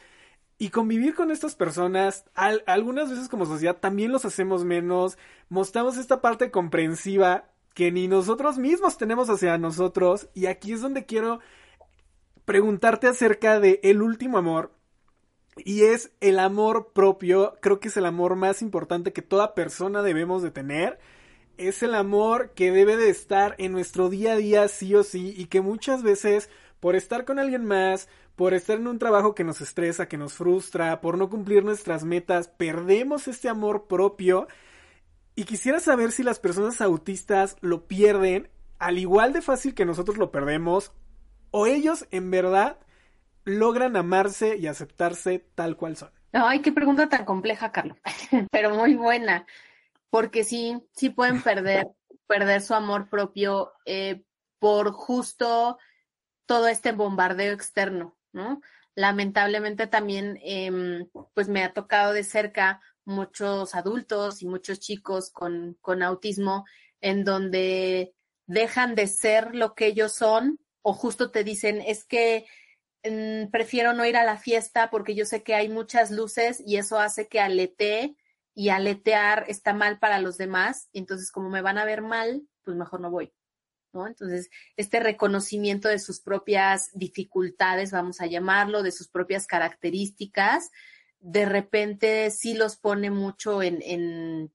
y convivir con estas personas. Al, algunas veces como sociedad también los hacemos menos, mostramos esta parte comprensiva que ni nosotros mismos tenemos hacia nosotros. Y aquí es donde quiero preguntarte acerca de el último amor. Y es el amor propio, creo que es el amor más importante que toda persona debemos de tener es el amor que debe de estar en nuestro día a día sí o sí y que muchas veces por estar con alguien más, por estar en un trabajo que nos estresa, que nos frustra, por no cumplir nuestras metas, perdemos este amor propio. Y quisiera saber si las personas autistas lo pierden al igual de fácil que nosotros lo perdemos o ellos en verdad logran amarse y aceptarse tal cual son. Ay, qué pregunta tan compleja, Carlos, pero muy buena porque sí, sí pueden perder, perder su amor propio eh, por justo todo este bombardeo externo, ¿no? Lamentablemente también, eh, pues me ha tocado de cerca muchos adultos y muchos chicos con, con autismo en donde dejan de ser lo que ellos son o justo te dicen, es que mm, prefiero no ir a la fiesta porque yo sé que hay muchas luces y eso hace que aletee y aletear está mal para los demás, entonces como me van a ver mal, pues mejor no voy. ¿no? Entonces, este reconocimiento de sus propias dificultades, vamos a llamarlo, de sus propias características, de repente sí los pone mucho en, en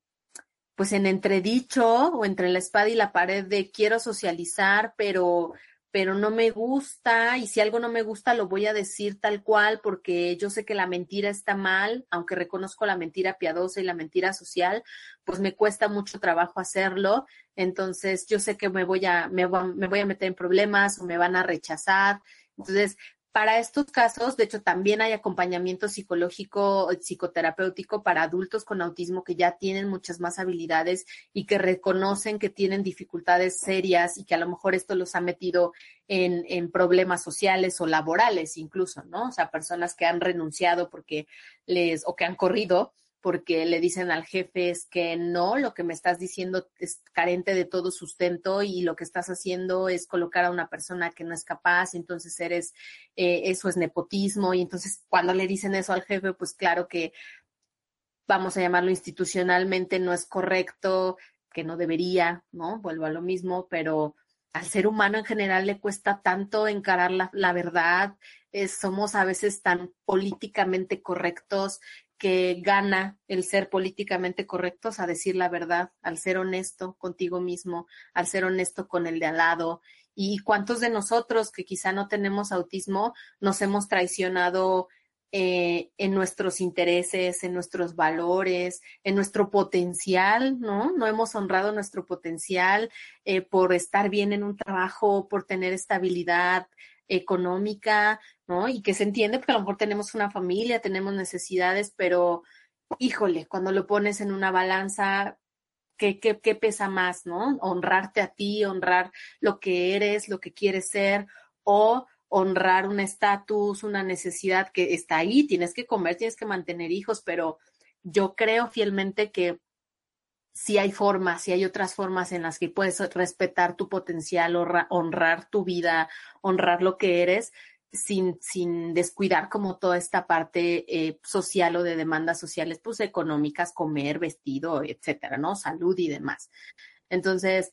pues en entredicho o entre la espada y la pared de quiero socializar, pero pero no me gusta y si algo no me gusta lo voy a decir tal cual porque yo sé que la mentira está mal, aunque reconozco la mentira piadosa y la mentira social, pues me cuesta mucho trabajo hacerlo, entonces yo sé que me voy a me, me voy a meter en problemas o me van a rechazar. Entonces, para estos casos, de hecho, también hay acompañamiento psicológico, psicoterapéutico para adultos con autismo que ya tienen muchas más habilidades y que reconocen que tienen dificultades serias y que a lo mejor esto los ha metido en, en problemas sociales o laborales incluso, ¿no? O sea, personas que han renunciado porque les, o que han corrido porque le dicen al jefe es que no, lo que me estás diciendo es carente de todo sustento y lo que estás haciendo es colocar a una persona que no es capaz, entonces eres, eh, eso es nepotismo y entonces cuando le dicen eso al jefe, pues claro que vamos a llamarlo institucionalmente no es correcto, que no debería, ¿no? Vuelvo a lo mismo, pero al ser humano en general le cuesta tanto encarar la, la verdad, somos a veces tan políticamente correctos que gana el ser políticamente correctos a decir la verdad, al ser honesto contigo mismo, al ser honesto con el de al lado. Y cuántos de nosotros que quizá no tenemos autismo nos hemos traicionado eh, en nuestros intereses, en nuestros valores, en nuestro potencial, ¿no? No hemos honrado nuestro potencial eh, por estar bien en un trabajo, por tener estabilidad, económica, ¿no? Y que se entiende porque a lo mejor tenemos una familia, tenemos necesidades, pero híjole, cuando lo pones en una balanza, ¿qué, qué, qué pesa más, ¿no? Honrarte a ti, honrar lo que eres, lo que quieres ser, o honrar un estatus, una necesidad que está ahí, tienes que comer, tienes que mantener hijos, pero yo creo fielmente que si hay formas, si hay otras formas en las que puedes respetar tu potencial, honrar tu vida, honrar lo que eres, sin, sin descuidar como toda esta parte eh, social o de demandas sociales, pues económicas, comer, vestido, etcétera, ¿no? Salud y demás. Entonces,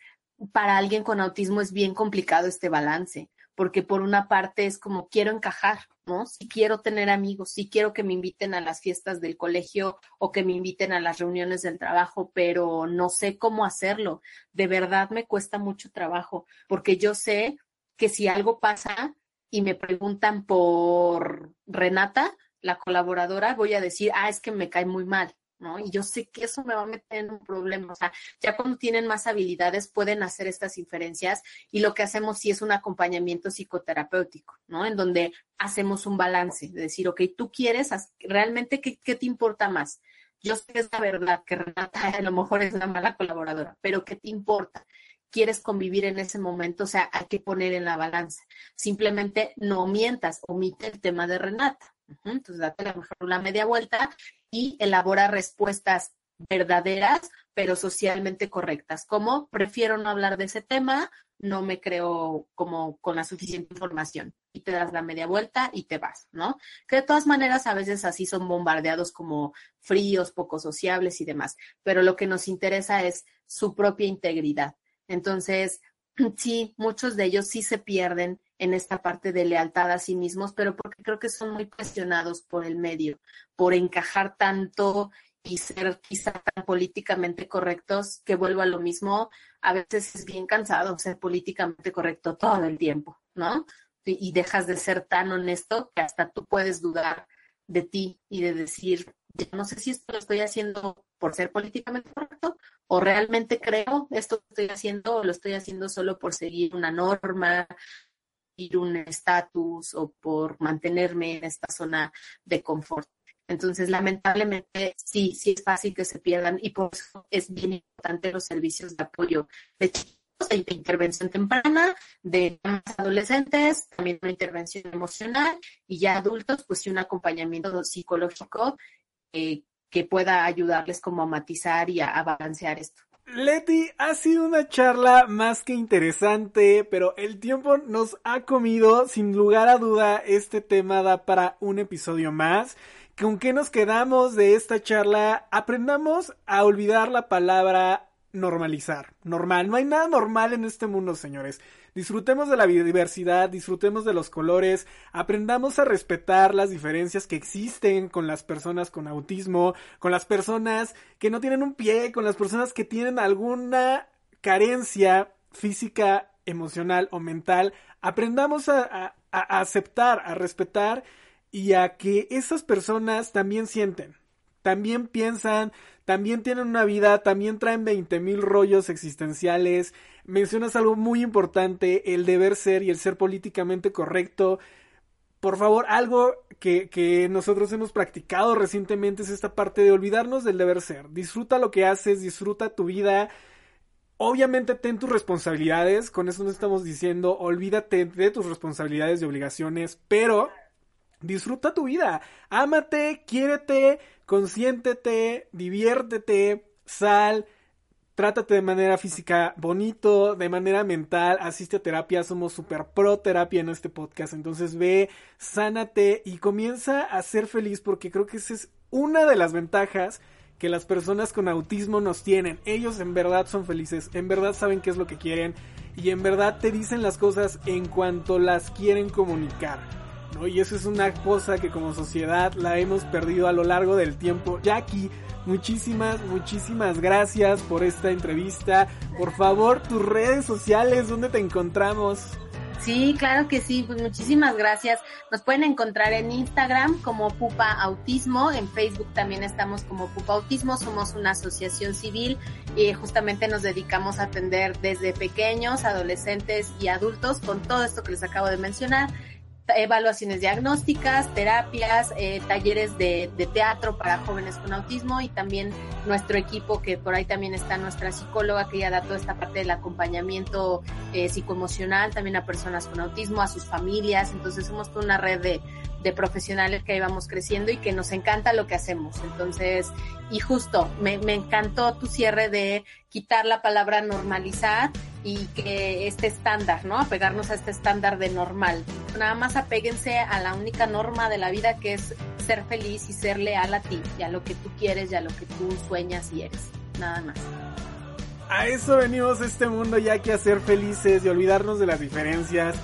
para alguien con autismo es bien complicado este balance, porque por una parte es como quiero encajar, ¿no? Si quiero tener amigos, si quiero que me inviten a las fiestas del colegio o que me inviten a las reuniones del trabajo, pero no sé cómo hacerlo. De verdad me cuesta mucho trabajo, porque yo sé que si algo pasa y me preguntan por Renata, la colaboradora, voy a decir, ah, es que me cae muy mal. ¿No? Y yo sé que eso me va a meter en un problema. O sea, ya cuando tienen más habilidades pueden hacer estas inferencias y lo que hacemos sí es un acompañamiento psicoterapéutico, ¿no? En donde hacemos un balance, de decir, ok, tú quieres, realmente, ¿qué, qué te importa más? Yo sé que es la verdad que Renata a lo mejor es una mala colaboradora, pero ¿qué te importa? Quieres convivir en ese momento, o sea, hay que poner en la balanza. Simplemente no mientas, omite el tema de Renata. Entonces, date a lo mejor una media vuelta y elabora respuestas verdaderas, pero socialmente correctas. Como prefiero no hablar de ese tema, no me creo como con la suficiente información y te das la media vuelta y te vas, ¿no? Que de todas maneras a veces así son bombardeados como fríos, poco sociables y demás, pero lo que nos interesa es su propia integridad. Entonces, sí, muchos de ellos sí se pierden en esta parte de lealtad a sí mismos, pero porque creo que son muy presionados por el medio, por encajar tanto y ser quizá tan políticamente correctos, que vuelvo a lo mismo, a veces es bien cansado ser políticamente correcto todo el tiempo, ¿no? Y, dejas de ser tan honesto que hasta tú puedes dudar de ti y de decir, no sé si esto lo estoy haciendo por ser políticamente correcto o realmente creo esto que estoy haciendo o lo estoy haciendo solo por seguir una norma, un estatus o por mantenerme en esta zona de confort. Entonces, lamentablemente, sí, sí es fácil que se pierdan y por eso es bien importante los servicios de apoyo de chicos de intervención temprana, de adolescentes, también una intervención emocional y ya adultos, pues sí un acompañamiento psicológico eh, que pueda ayudarles como a matizar y a balancear esto. Leti, ha sido una charla más que interesante, pero el tiempo nos ha comido. Sin lugar a duda, este tema da para un episodio más. ¿Con qué nos quedamos de esta charla? Aprendamos a olvidar la palabra normalizar, normal. No hay nada normal en este mundo, señores. Disfrutemos de la biodiversidad, disfrutemos de los colores, aprendamos a respetar las diferencias que existen con las personas con autismo, con las personas que no tienen un pie, con las personas que tienen alguna carencia física, emocional o mental. aprendamos a, aceptar, a respetar y a que esas personas también sienten, también piensan, también tienen una vida, también traen 20 mil rollos existenciales. Mencionas algo muy importante, el deber ser y el ser políticamente correcto. Por favor, algo que, que, nosotros hemos practicado recientemente es esta parte de olvidarnos del deber ser. Disfruta lo que haces, disfruta tu vida, Obviamente ten tus responsabilidades, con eso no estamos diciendo olvídate de tus responsabilidades y obligaciones, pero disfruta tu vida, ámate, quiérete, consiéntete, diviértete, sal, trátate de manera física bonito, de manera mental, asiste a terapia, somos super pro terapia en este podcast, entonces ve, sánate y comienza a ser feliz porque creo que esa es una de las ventajas que las personas con autismo nos tienen. Ellos en verdad son felices, en verdad saben qué es lo que quieren y en verdad te dicen las cosas en cuanto las quieren comunicar. ¿No? Y eso es una cosa que como sociedad la hemos perdido a lo largo del tiempo. Jackie, muchísimas, muchísimas gracias por esta entrevista. Por favor, tus redes sociales, ¿dónde te encontramos? Sí, claro que sí, pues muchísimas gracias. Nos pueden encontrar en Instagram como Pupa Autismo, en Facebook también estamos como Pupa Autismo, somos una asociación civil y justamente nos dedicamos a atender desde pequeños, adolescentes y adultos con todo esto que les acabo de mencionar evaluaciones diagnósticas, terapias, eh, talleres de, teatro para jóvenes con autismo y también nuestro equipo, que por ahí también está nuestra psicóloga, que ya da toda esta parte del acompañamiento eh, psicoemocional también a personas con autismo, a sus familias. Entonces somos toda una red de, de profesionales que ahí vamos creciendo y que nos encanta lo que hacemos. Entonces, y justo, me, me encantó tu cierre de quitar la palabra normalizar y que este estándar, ¿no? Apegarnos a este estándar de normal. Nada más apéguense a la única norma de la vida que es ser feliz y ser leal a ti y a lo que tú quieres y a lo que tú sueñas y eres. Nada más. A eso venimos a este mundo ya que a ser felices y olvidarnos de las diferencias.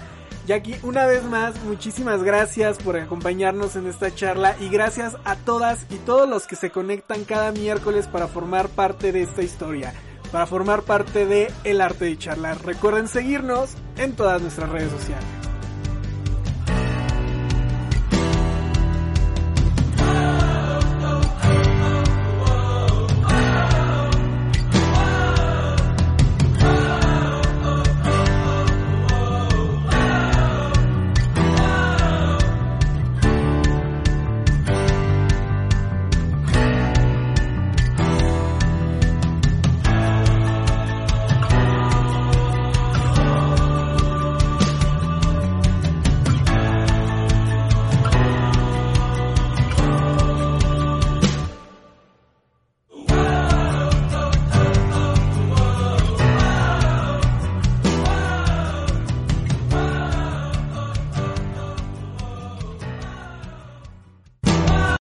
Jackie, una vez más, muchísimas gracias por acompañarnos en esta charla y gracias a todas y todos los que se conectan cada miércoles para formar parte de esta historia para formar parte de El Arte de Charlar. Recuerden seguirnos en todas nuestras redes sociales.